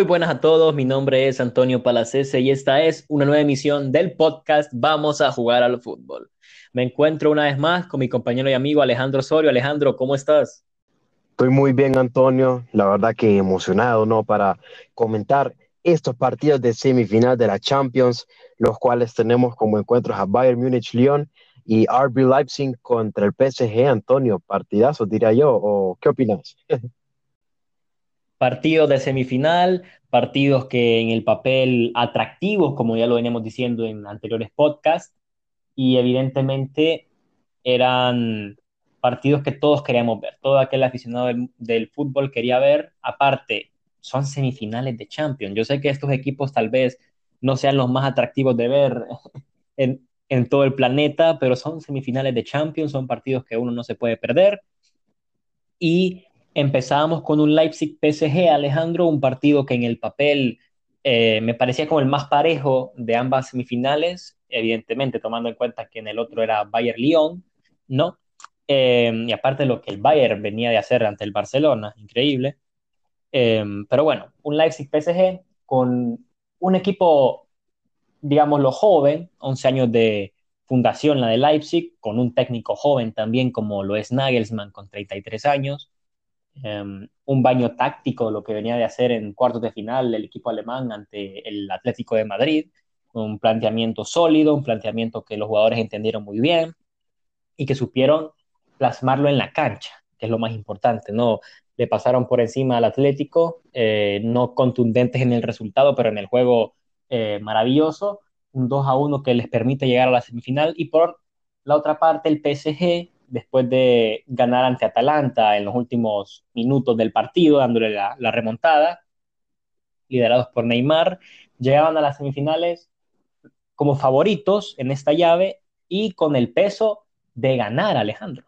Muy buenas a todos, mi nombre es Antonio Palacese y esta es una nueva emisión del podcast Vamos a jugar al fútbol. Me encuentro una vez más con mi compañero y amigo Alejandro Osorio. Alejandro, ¿cómo estás? Estoy muy bien, Antonio. La verdad que emocionado, ¿no? Para comentar estos partidos de semifinal de la Champions, los cuales tenemos como encuentros a Bayern Múnich, Lyon y RB Leipzig contra el PSG. Antonio, partidazo, diría yo. ¿O qué opinas? partidos de semifinal, partidos que en el papel atractivos, como ya lo veníamos diciendo en anteriores podcasts, y evidentemente eran partidos que todos queríamos ver, todo aquel aficionado del, fútbol quería ver, aparte, son semifinales de Champions. Yo sé que estos equipos tal vez no sean los más atractivos de ver en, en todo el planeta, pero son semifinales de Champions, son partidos que uno no se puede perder. Y Empezábamos con un Leipzig PSG, Alejandro, un partido que en el papel eh, me parecía como el más parejo de ambas semifinales, evidentemente tomando en cuenta que en el otro era Bayern-Lyon, ¿no? Eh, y aparte lo que el Bayern venía de hacer ante el Barcelona, increíble. Eh, pero bueno, un Leipzig PSG con un equipo, digámoslo, joven, 11 años de fundación la de Leipzig, con un técnico joven también como lo es Nagelsmann con 33 años, Em, un baño táctico, lo que venía de hacer en cuartos de final el equipo alemán ante el Atlético de Madrid, un planteamiento sólido, un planteamiento que los jugadores entendieron muy bien y que supieron plasmarlo en la cancha, que es lo más importante, ¿no? Le pasaron por encima al Atlético, eh, no contundentes en el resultado, pero en el juego eh, maravilloso, un 2 a 1 que les permite llegar a la semifinal y por la otra parte el PSG después de ganar ante Atalanta en los últimos minutos del partido, dándole la, remontada, liderados por Neymar, llegaban a las semifinales como favoritos en esta llave y con el peso de ganar, Alejandro.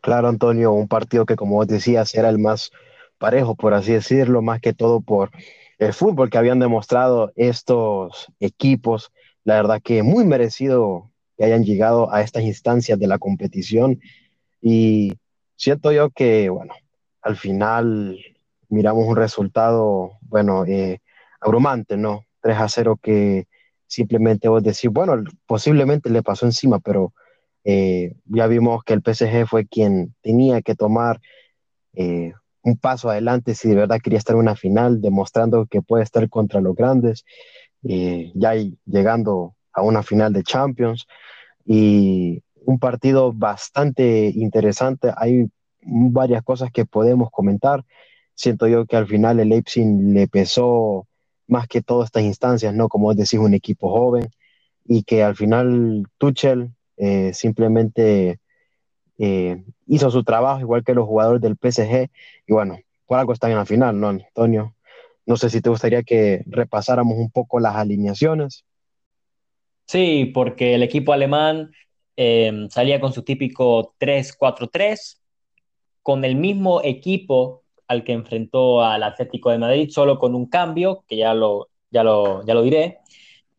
Claro, Antonio, un partido que como vos decías era el más parejo, por así decirlo, más que todo por el fútbol que habían demostrado estos equipos. La verdad que muy merecido que hayan llegado a estas instancias de la competición. Y siento yo que, bueno, al final miramos un resultado, bueno, eh, abrumante, ¿no? 3 a 0 que simplemente vos decís, bueno, posiblemente le pasó encima, pero eh, ya vimos que el PSG fue quien tenía que tomar eh, un paso adelante si de verdad quería estar en una final, demostrando que puede estar contra los grandes, ya llegando a una final de Champions y un partido bastante interesante. Hay varias cosas que podemos comentar. Siento yo que al final el Leipzig le pesó más que todas estas instancias, ¿no? Como es decir, un equipo joven y que al final Tuchel eh, simplemente eh, hizo su trabajo igual que los jugadores del PSG y bueno, por algo están en la final, ¿no, Antonio? No sé si te gustaría que repasáramos un poco las alineaciones. Sí, porque el equipo alemán em, salía con su típico 3-4-3, con el mismo equipo al que enfrentó al Atlético de Madrid, solo con un cambio, que ya lo, ya lo, ya lo diré.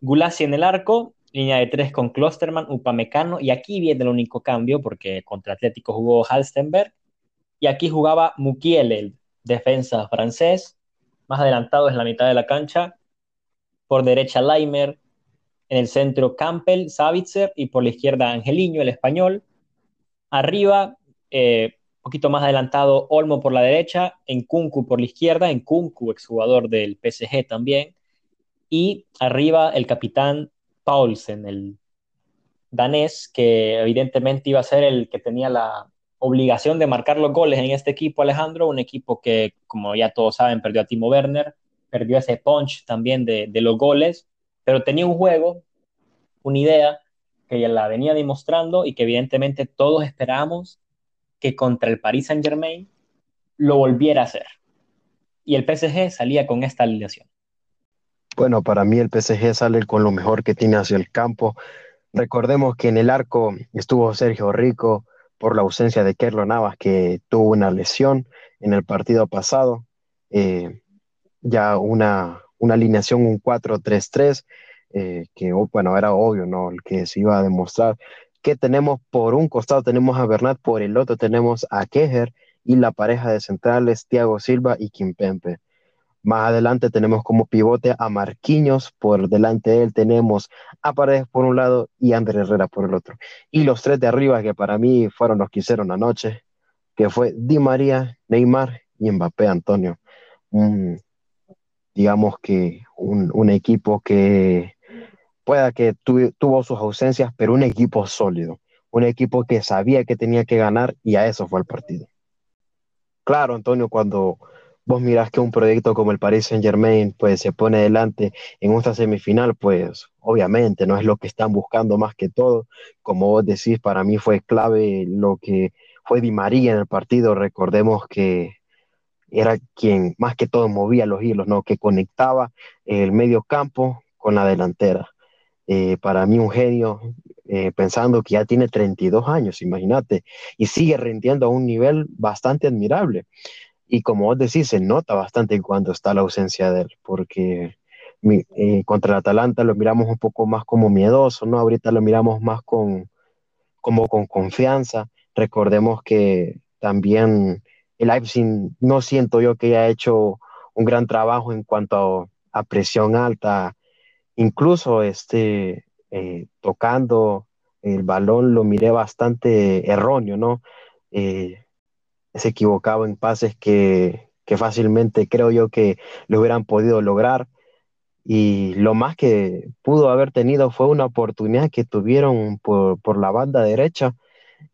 Gulassi en el arco, línea de tres con Klosterman, Upamecano, y aquí viene el único cambio, porque contra Atlético jugó Halstenberg, y aquí jugaba Mukiele, el defensa francés, más adelantado en la mitad de la cancha, por derecha Leimer, en el centro Campbell, Savitzer y por la izquierda Angeliño, el español. Arriba, eh, poquito más adelantado, Olmo por la derecha, en Kunku por la izquierda, en Kunku, exjugador del PSG también. Y arriba el capitán Paulsen, el danés, que evidentemente iba a ser el que tenía la obligación de marcar los goles en este equipo, Alejandro, un equipo que, como ya todos saben, perdió a Timo Werner, perdió ese punch también de los goles, pero tenía un juego, una idea que ya la venía demostrando y que evidentemente todos esperábamos que contra el Paris Saint Germain lo volviera a hacer. Y el PSG salía con esta alineación. Bueno, para mí el PSG sale con lo mejor que tiene hacia el campo. Recordemos que en el arco estuvo Sergio Rico por la ausencia de Kerlo Navas, que tuvo una lesión en el partido pasado. Eh, ya una, una alineación, un 4-3-3, eh, que oh, bueno, era obvio, ¿no? El que se iba a demostrar. Que tenemos por un costado, tenemos a Bernat, por el otro tenemos a Kejer y la pareja de centrales, Thiago Silva y Kimpempe. Más adelante tenemos como pivote a Marquinhos, por delante de él tenemos a Paredes por un lado y a Andrés Herrera por el otro. Y los tres de arriba que para mí fueron los que hicieron anoche, que fue Di María, Neymar y Mbappé Antonio. Digamos que un, equipo que pueda que tuvo sus ausencias, pero un equipo sólido, un equipo que sabía que tenía que ganar y a eso fue el partido. Claro, Antonio, cuando vos mirás que un proyecto como el Paris Saint Germain pues se pone delante en esta semifinal, pues obviamente no es lo que están buscando más que todo. Como vos decís, para mí fue clave lo que fue Di María en el partido. Recordemos que era quien más que todo movía los hilos, ¿no? Que conectaba el medio campo con la delantera. Eh, para mí un genio, eh, pensando que ya tiene 32 años, imagínate, y sigue rindiendo a un nivel bastante admirable. Y como vos decís, se nota bastante cuando está la ausencia de él, porque eh, contra el Atalanta lo miramos un poco más como miedoso, ¿no? Ahorita lo miramos más con, como con confianza. Recordemos que también el Leipzig no siento yo que haya hecho un gran trabajo en cuanto a, presión alta, incluso este, eh, tocando el balón lo miré bastante erróneo, ¿no? Eh, se equivocaba en pases que, fácilmente creo yo que lo hubieran podido lograr. Y lo más que pudo haber tenido fue una oportunidad que tuvieron por, la banda derecha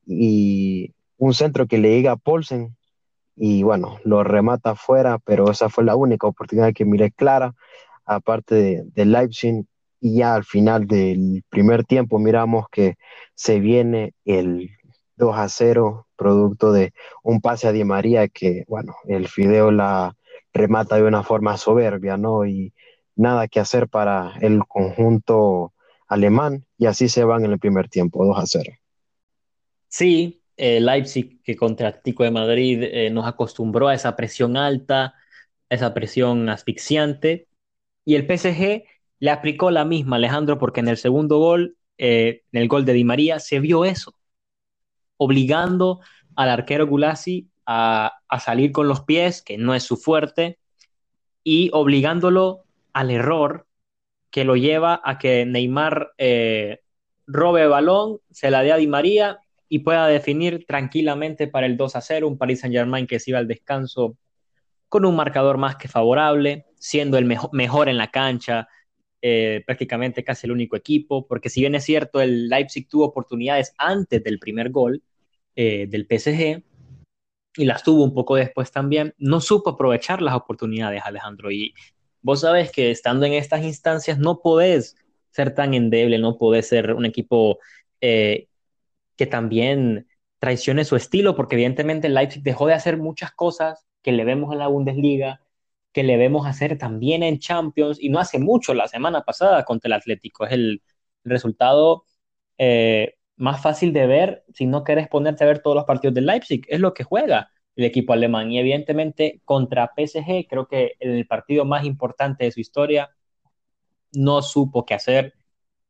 y un centro que le llega a Polsen y bueno, lo remata afuera, pero esa fue la única oportunidad que miré clara, aparte de, de Leipzig. Y ya al final del primer tiempo miramos que se viene el 2 a 0 producto de un pase a Di María que, bueno, el Fideo la remata de una forma soberbia, ¿no? Y nada que hacer para el conjunto alemán y así se van en el primer tiempo, 2 a 0. Sí, Leipzig que contra Tico de Madrid eh, nos acostumbró a esa presión alta, esa presión asfixiante. Y el PSG le aplicó la misma, Alejandro, porque en el segundo gol, eh, en el gol de Di María, se vio eso obligando al arquero Gulasi a, salir con los pies, que no es su fuerte, y obligándolo al error que lo lleva a que Neymar eh, robe el balón, se la dé a Di María y pueda definir tranquilamente para el 2 a 0 un Paris Saint Germain que se iba al descanso con un marcador más que favorable, siendo el mejor en la cancha, eh, prácticamente casi el único equipo, porque si bien es cierto, el Leipzig tuvo oportunidades antes del primer gol eh, del PSG y las tuvo un poco después también, no supo aprovechar las oportunidades, Alejandro. Y vos sabes que estando en estas instancias no podés ser tan endeble, no podés ser un equipo eh, que también traicione su estilo, porque evidentemente Leipzig dejó de hacer muchas cosas que le vemos en la Bundesliga, que le vemos hacer también en Champions y no hace mucho, la semana pasada contra el Atlético. Es el, resultado eh, más fácil de ver si no querés ponerte a ver todos los partidos del Leipzig. Es lo que juega el equipo alemán. Y evidentemente contra PSG, creo que el partido más importante de su historia, no supo qué hacer,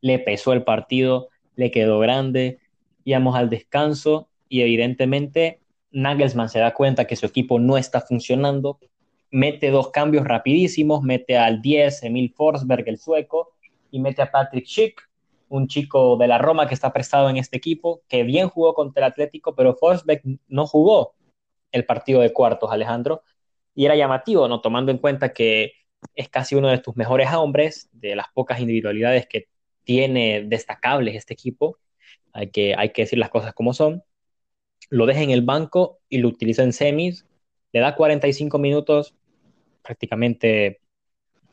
le pesó el partido, le quedó grande, íbamos al descanso y evidentemente Nagelsmann se da cuenta que su equipo no está funcionando, mete dos cambios rapidísimos, mete al 10, Emil Forsberg, el sueco, y mete a Patrick Schick, un chico de la Roma que está prestado en este equipo, que bien jugó contra el Atlético, pero Forsberg no jugó el partido de cuartos, Alejandro, y era llamativo, ¿no? Tomando en cuenta que es casi uno de tus mejores hombres, de las pocas individualidades que tiene destacables este equipo, hay que, hay que decir las cosas como son, lo deja en el banco y lo utiliza en semis, le da 45 minutos, prácticamente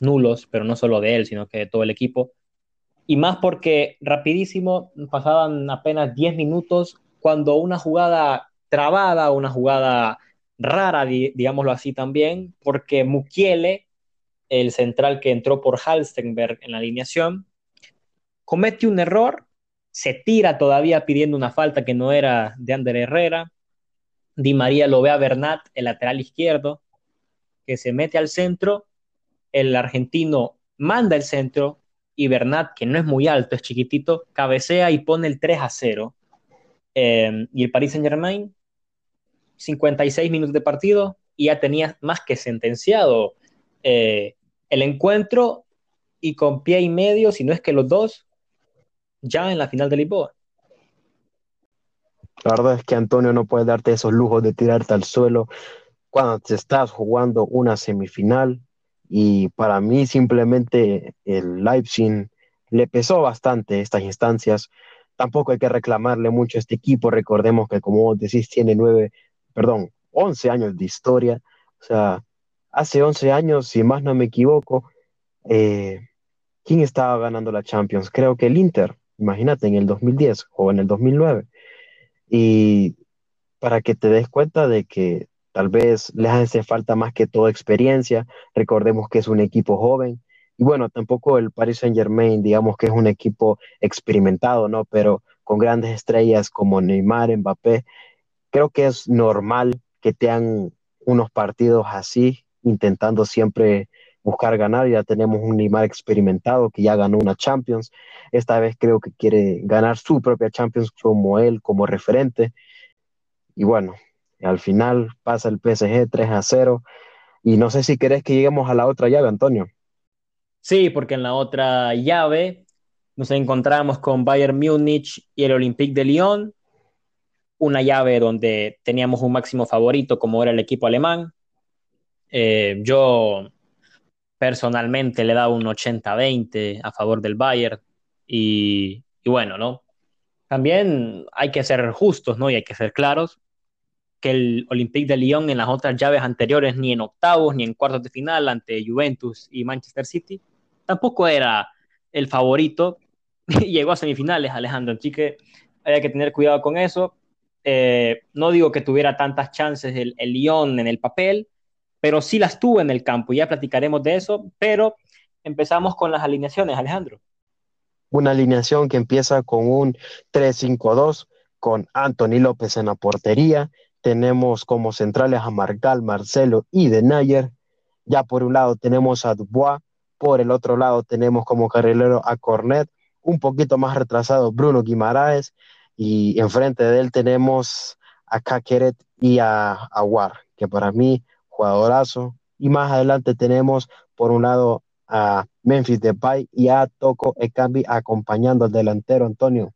nulos, pero no solo de él, sino que de todo el equipo. Y más porque rapidísimo, pasaban apenas 10 minutos cuando una jugada trabada, una jugada rara, digámoslo así también, porque Mukiele, el central que entró por Halstenberg en la alineación, comete un error, se tira todavía pidiendo una falta que no era de Ander Herrera. Di María lo ve a Bernat, el lateral izquierdo, que se mete al centro, el argentino manda el centro y Bernat, que no es muy alto, es chiquitito, cabecea y pone el 3 a 0. Em, y el Paris Saint Germain, 56 minutos de partido y ya tenía más que sentenciado eh, el encuentro y con pie y medio, si no es que los dos, ya en la final de Lisboa. La verdad es que Antonio no puede darte esos lujos de tirarte al suelo cuando te estás jugando una semifinal y para mí simplemente el Leipzig le pesó bastante estas instancias. Tampoco hay que reclamarle mucho a este equipo. Recordemos que, como vos decís, tiene nueve, perdón, once años de historia. O sea, hace once años, si más no me equivoco, eh, ¿quién estaba ganando la Champions? Creo que el Inter, imagínate, en el 2010 o en el 2009. Y para que te des cuenta de que tal vez les hace falta más que toda experiencia, recordemos que es un equipo joven. Y bueno, tampoco el Paris Saint Germain, digamos que es un equipo experimentado, ¿no? Pero con grandes estrellas como Neymar, Mbappé, creo que es normal que tengan unos partidos así, intentando siempre buscar ganar. Ya tenemos un Neymar experimentado que ya ganó una Champions. Esta vez creo que quiere ganar su propia Champions como él, como referente. Y bueno, al final pasa el PSG 3 a 0. Y no sé si querés que lleguemos a la otra llave, Antonio. Sí, porque en la otra llave nos encontramos con Bayern Múnich y el Olympique de Lyon. Una llave donde teníamos un máximo favorito, como era el equipo alemán. Eh, yo personalmente le dado un 80-20 a favor del Bayern y, bueno, ¿no? También hay que ser justos, ¿no? Y hay que ser claros que el Olympique de Lyon en las otras llaves anteriores, ni en octavos, ni en cuartos de final ante Juventus y Manchester City, tampoco era el favorito. Llegó a semifinales, Alejandro, así que hay que tener cuidado con eso. Eh, no digo que tuviera tantas chances el Lyon en el papel, pero sí las tuvo en el campo. Ya platicaremos de eso, pero empezamos con las alineaciones, Alejandro. Una alineación que empieza con un 3-5-2, con Anthony López en la portería. Tenemos como centrales a Marcal, Marcelo y Denayer. Ya por un lado tenemos a Dubois, por el otro lado tenemos como carrilero a Cornet, un poquito más retrasado Bruno Guimaraes, y enfrente de él tenemos a Kakeret y a Aguar, que para mí jugadorazo. Y más adelante tenemos por un lado a Memphis Depay y a Toco Ekambi acompañando al delantero Antonio.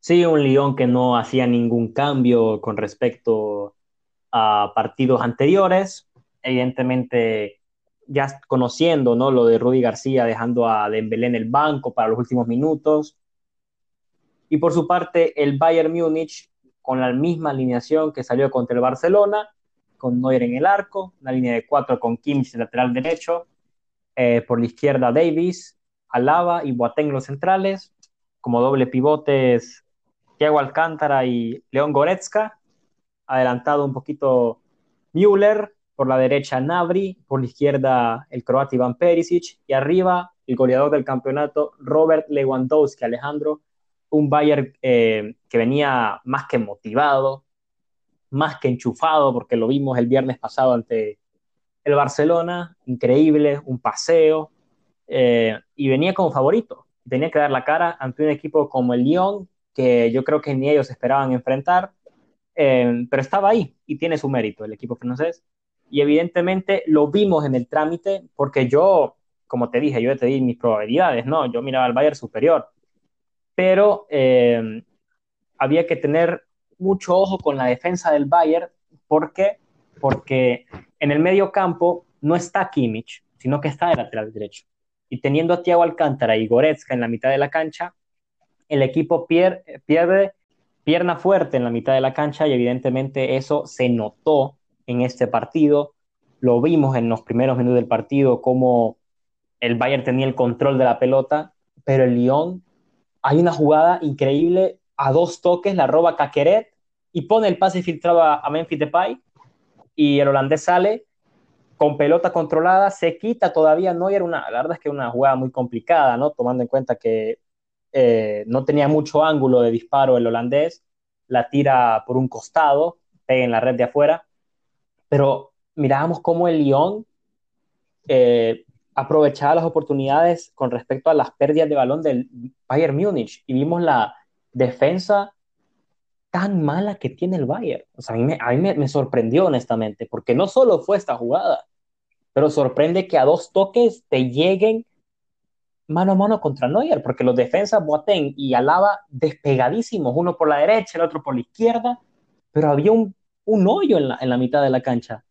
Sí, un Lyon que no hacía ningún cambio con respecto a partidos anteriores. Evidentemente, ya conociendo ¿no? lo de Rudy García dejando a Dembélé en el banco para los últimos minutos. Y por su parte, el Bayern Múnich con la misma alineación que salió contra el Barcelona, con Neuer en el arco, una línea de cuatro con Kimmich lateral derecho, eh, por la izquierda Davis, Alaba y Boateng los centrales, como doble pivotes Thiago Alcántara y León Goretzka, adelantado un poquito Müller, por la derecha Navri, por la izquierda el croata Iván Perisic y arriba el goleador del campeonato Robert Lewandowski, Alejandro, un Bayern eh, que venía más que motivado, más que enchufado, porque lo vimos el viernes pasado ante el Barcelona, increíble, un paseo, eh, y venía como favorito. Tenía que dar la cara ante un equipo como el Lyon, que yo creo que ni ellos esperaban enfrentar, eh, pero estaba ahí y tiene su mérito el equipo francés. Y evidentemente lo vimos en el trámite, porque yo, como te dije, yo te di mis probabilidades, ¿no? Yo miraba al Bayern superior, pero eh, había que tener mucho ojo con la defensa del Bayern. ¿Por qué? Porque en el medio campo no está Kimmich, sino que está de lateral derecho. Y teniendo a Thiago Alcántara y Goretzka en la mitad de la cancha, el equipo pierde, pierde pierna fuerte en la mitad de la cancha y evidentemente eso se notó en este partido. Lo vimos en los primeros minutos del partido, como el Bayern tenía el control de la pelota, pero el Lyon, hay una jugada increíble a dos toques, la roba Caqueret y pone el pase filtrado a, Memphis Depay y el holandés sale con pelota controlada, se quita todavía, no, era una, la verdad es que una jugada muy complicada, ¿no? Tomando en cuenta que eh, no tenía mucho ángulo de disparo el holandés, la tira por un costado, pega en la red de afuera, pero mirábamos cómo el Lyon eh, aprovechaba las oportunidades con respecto a las pérdidas de balón del Bayern Múnich y vimos la defensa tan mala que tiene el Bayern. O sea, a mí, me, sorprendió honestamente, porque no solo fue esta jugada, pero sorprende que a dos toques te lleguen mano a mano contra Neuer, porque los defensas Boateng y Alaba despegadísimos, uno por la derecha, el otro por la izquierda, pero había un, un hoyo en la, en la mitad de la cancha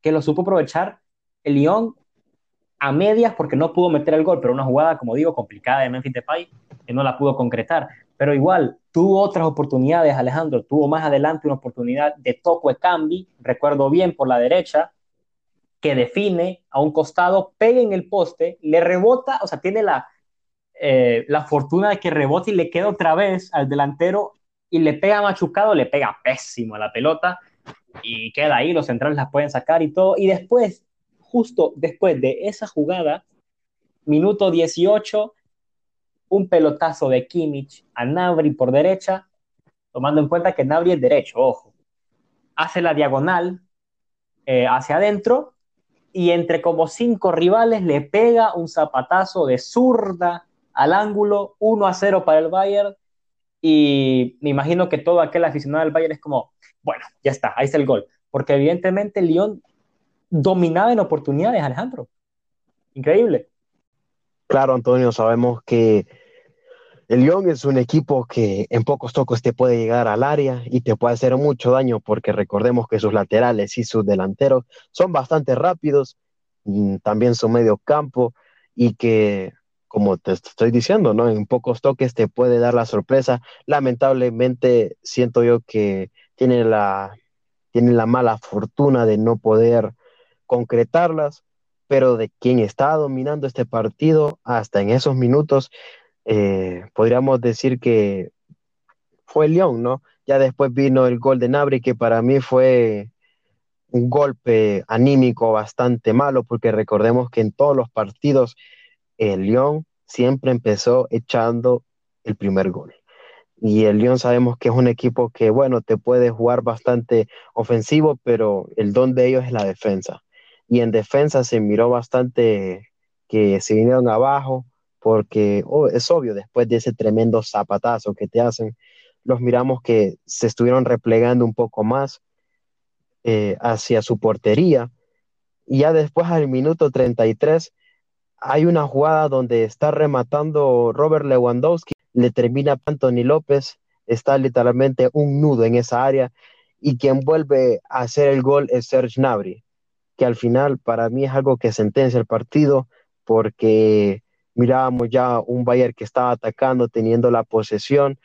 que lo supo aprovechar el Lyon a medias porque no pudo meter el gol, pero una jugada, como digo, complicada de Memphis Depay que no la pudo concretar. Pero igual, tuvo otras oportunidades, Alejandro. Tuvo más adelante una oportunidad de Toco Cambi, recuerdo bien, por la derecha, que define a un costado, pega en el poste, le rebota, o sea, tiene la, eh, la fortuna de que rebote y le queda otra vez al delantero y le pega machucado, le pega pésimo a la pelota y queda ahí, los centrales las pueden sacar y todo. Y después, justo después de esa jugada, minuto 18, un pelotazo de Kimmich a Nabri por derecha, tomando en cuenta que Nabri es derecho, ojo. Hace la diagonal eh, hacia adentro y entre como cinco rivales le pega un zapatazo de zurda al ángulo, 1 a 0 para el Bayern. Y me imagino que todo aquel aficionado del Bayern es como, bueno, ya está, ahí está el gol. Porque evidentemente Lyon dominaba en oportunidades, Alejandro. Increíble. Claro, Antonio, sabemos que el Lyon es un equipo que en pocos tocos te puede llegar al área y te puede hacer mucho daño porque recordemos que sus laterales y sus delanteros son bastante rápidos, mm, también su medio campo y que, como te estoy diciendo, ¿no? en pocos toques te puede dar la sorpresa. Lamentablemente siento yo que tiene la, tiene la mala fortuna de no poder concretarlas, pero de quien está dominando este partido hasta en esos minutos eh, podríamos decir que fue León, ¿no? Ya después vino el gol de Nabri, que para mí fue un golpe anímico bastante malo, porque recordemos que en todos los partidos el León siempre empezó echando el primer gol. Y el León sabemos que es un equipo que, bueno, te puede jugar bastante ofensivo, pero el don de ellos es la defensa. Y en defensa se miró bastante que se vinieron abajo, porque oh, es obvio, después de ese tremendo zapatazo que te hacen, los miramos que se estuvieron replegando un poco más eh, hacia su portería. Y ya después, al minuto 33, hay una jugada donde está rematando Robert Lewandowski, le termina Anthony López, está literalmente un nudo en esa área, y quien vuelve a hacer el gol es Serge Nabri, que al final para mí es algo que sentencia el partido, porque mirábamos ya un Bayern que estaba atacando, teniendo la posesión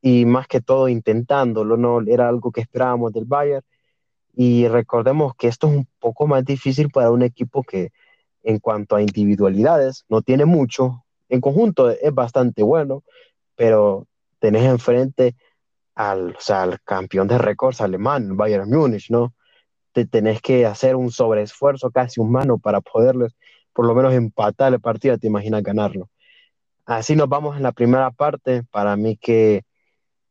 y más que todo intentándolo, no era algo que esperábamos del Bayern. Y recordemos que esto es un poco más difícil para un equipo que en cuanto a individualidades no tiene mucho, en conjunto es bastante bueno, pero tenés enfrente al, al campeón de récords alemán, Bayern Múnich, ¿no? Te tenés que hacer un sobreesfuerzo casi humano para poderles por lo menos empatar el partido, te imaginas ganarlo. Así nos vamos en la primera parte. Para mí que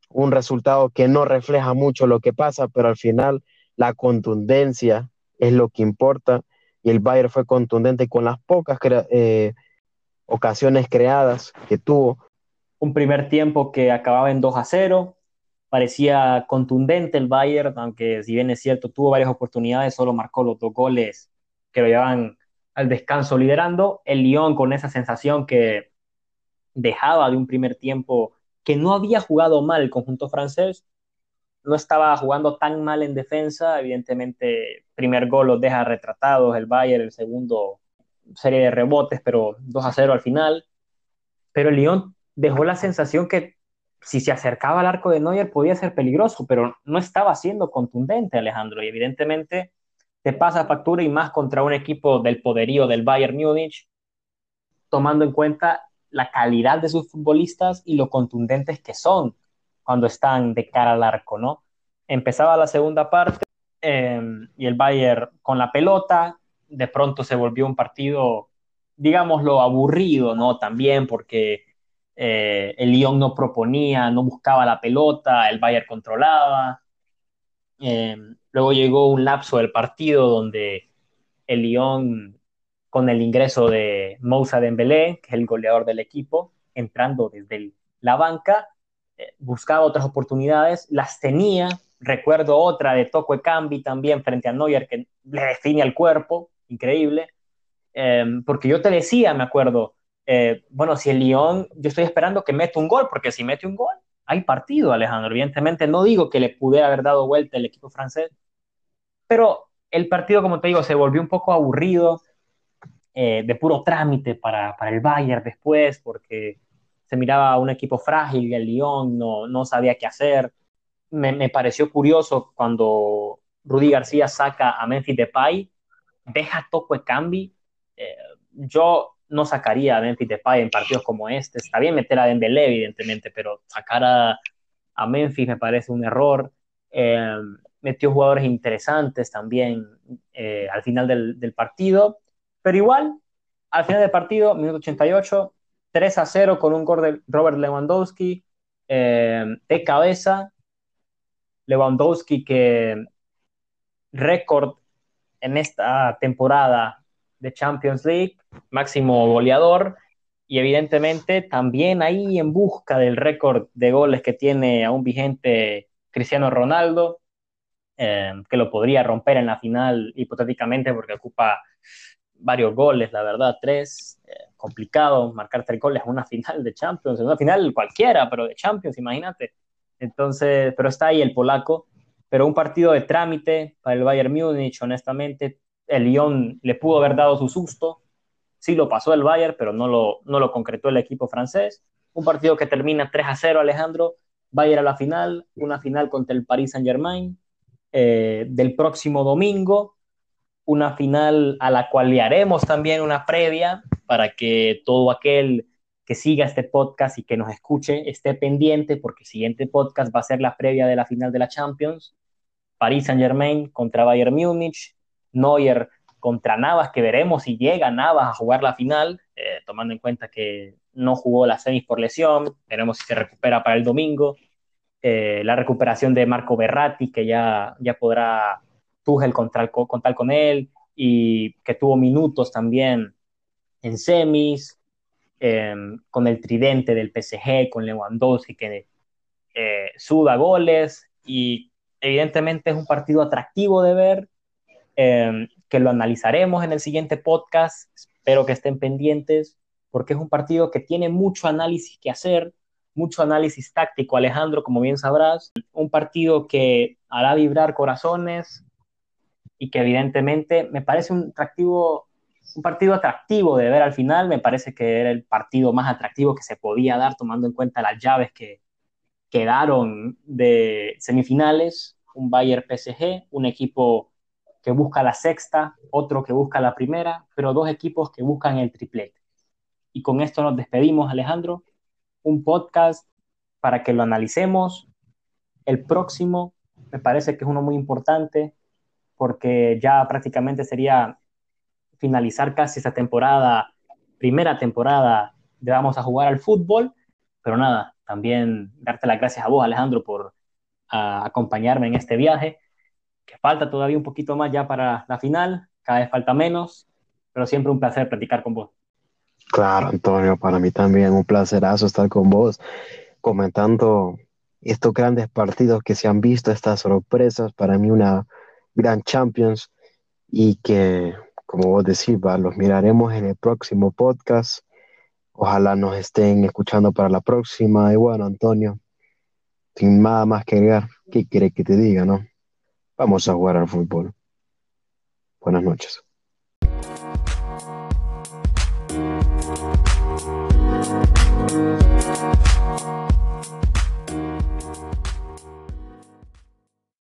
un resultado que no refleja mucho lo que pasa, pero al final la contundencia es lo que importa y el Bayern fue contundente con las pocas eh, ocasiones creadas que tuvo. Un primer tiempo que acababa en 2 a 0, parecía contundente el Bayern, aunque si bien es cierto, tuvo varias oportunidades, solo marcó los dos goles que lo llevan al descanso liderando, el Lyon con esa sensación que dejaba de un primer tiempo que no había jugado mal el conjunto francés, no estaba jugando tan mal en defensa, evidentemente primer gol los deja retratados, el Bayern, el segundo serie de rebotes, pero 2 a 0 al final, pero el Lyon dejó la sensación que si se acercaba al arco de Neuer podía ser peligroso, pero no estaba siendo contundente Alejandro, y evidentemente te pasa factura y más contra un equipo del poderío del Bayern Múnich, tomando en cuenta la calidad de sus futbolistas y lo contundentes que son cuando están de cara al arco, ¿no? Empezaba la segunda parte em, y el Bayern con la pelota, de pronto se volvió un partido, digámoslo, aburrido, ¿no? También porque eh, el Lyon no proponía, no buscaba la pelota, el Bayern controlaba. Em, Luego llegó un lapso del partido donde el Lyon, con el ingreso de Moussa Dembélé, que es el goleador del equipo, entrando desde la banca, eh, buscaba otras oportunidades, las tenía. Recuerdo otra de Toco Cambi también frente a Neuer que le define al cuerpo, increíble. Em, porque yo te decía, me acuerdo, eh, bueno, si el Lyon, yo estoy esperando que meta un gol, porque si mete un gol, hay partido, Alejandro. Evidentemente no digo que le pudiera haber dado vuelta el equipo francés, pero el partido, como te digo, se volvió un poco aburrido, eh, de puro trámite para, para, el Bayern después, porque se miraba un equipo frágil, el Lyon no, no sabía qué hacer. Me, me, pareció curioso cuando Rudy García saca a Memphis Depay, deja Cambi. Eh, yo no sacaría a Memphis Depay en partidos como este. Está bien meter a Dembélé, evidentemente, pero sacar a, a Memphis me parece un error. Eh, metió jugadores interesantes también eh, al final del, partido, pero igual, al final del partido, minuto 88, 3 a 0 con un gol de Robert Lewandowski eh, de cabeza. Lewandowski que récord en esta temporada de Champions League, máximo goleador, y evidentemente también ahí en busca del récord de goles que tiene aún vigente Cristiano Ronaldo, eh, que lo podría romper en la final hipotéticamente porque ocupa varios goles, la verdad, tres, eh, complicado marcar tres goles en una final de Champions, en una final cualquiera, pero de Champions, imagínate. Entonces, pero está ahí el polaco, pero un partido de trámite para el Bayern Múnich, honestamente, el Lyon le pudo haber dado su susto, sí lo pasó el Bayern, pero no lo, no lo concretó el equipo francés. Un partido que termina 3 a 0, Alejandro, Bayern a la final, una final contra el Paris Saint Germain, eh, del próximo domingo, una final a la cual le haremos también una previa para que todo aquel que siga este podcast y que nos escuche esté pendiente porque el siguiente podcast va a ser la previa de la final de la Champions. Paris Saint Germain contra Bayern Múnich, Neuer contra Navas, que veremos si llega Navas a jugar la final, eh, tomando en cuenta que no jugó la semis por lesión, veremos si se recupera para el domingo. Eh, la recuperación de Marco Berratti, que ya, ya podrá Tuchel contar, contar con él, y que tuvo minutos también en semis, em, con el tridente del PSG, con Lewandowski, que eh, suda goles, y evidentemente es un partido atractivo de ver, em, que lo analizaremos en el siguiente podcast, espero que estén pendientes, porque es un partido que tiene mucho análisis que hacer, mucho análisis táctico, Alejandro, como bien sabrás, un partido que hará vibrar corazones y que evidentemente me parece un atractivo, un partido atractivo de ver al final, me parece que era el partido más atractivo que se podía dar tomando en cuenta las llaves que quedaron de semifinales, un Bayern PSG, un equipo que busca la sexta, otro que busca la primera, pero dos equipos que buscan el triplete. Y con esto nos despedimos, Alejandro un podcast para que lo analicemos. El próximo me parece que es uno muy importante porque ya prácticamente sería finalizar casi esta temporada, primera temporada de Vamos a jugar al fútbol. Pero nada, también darte las gracias a vos, Alejandro, por acompañarme en este viaje, que falta todavía un poquito más ya para la final, cada vez falta menos, pero siempre un placer platicar con vos. Claro, Antonio, para mí también un placerazo estar con vos comentando estos grandes partidos que se han visto, estas sorpresas, para mí una gran Champions y que, como vos decís, los miraremos en el próximo podcast. Ojalá nos estén escuchando para la próxima. Y bueno, Antonio, sin nada más que agregar, ¿qué quiere que te diga, no? Vamos a jugar al fútbol. Buenas noches.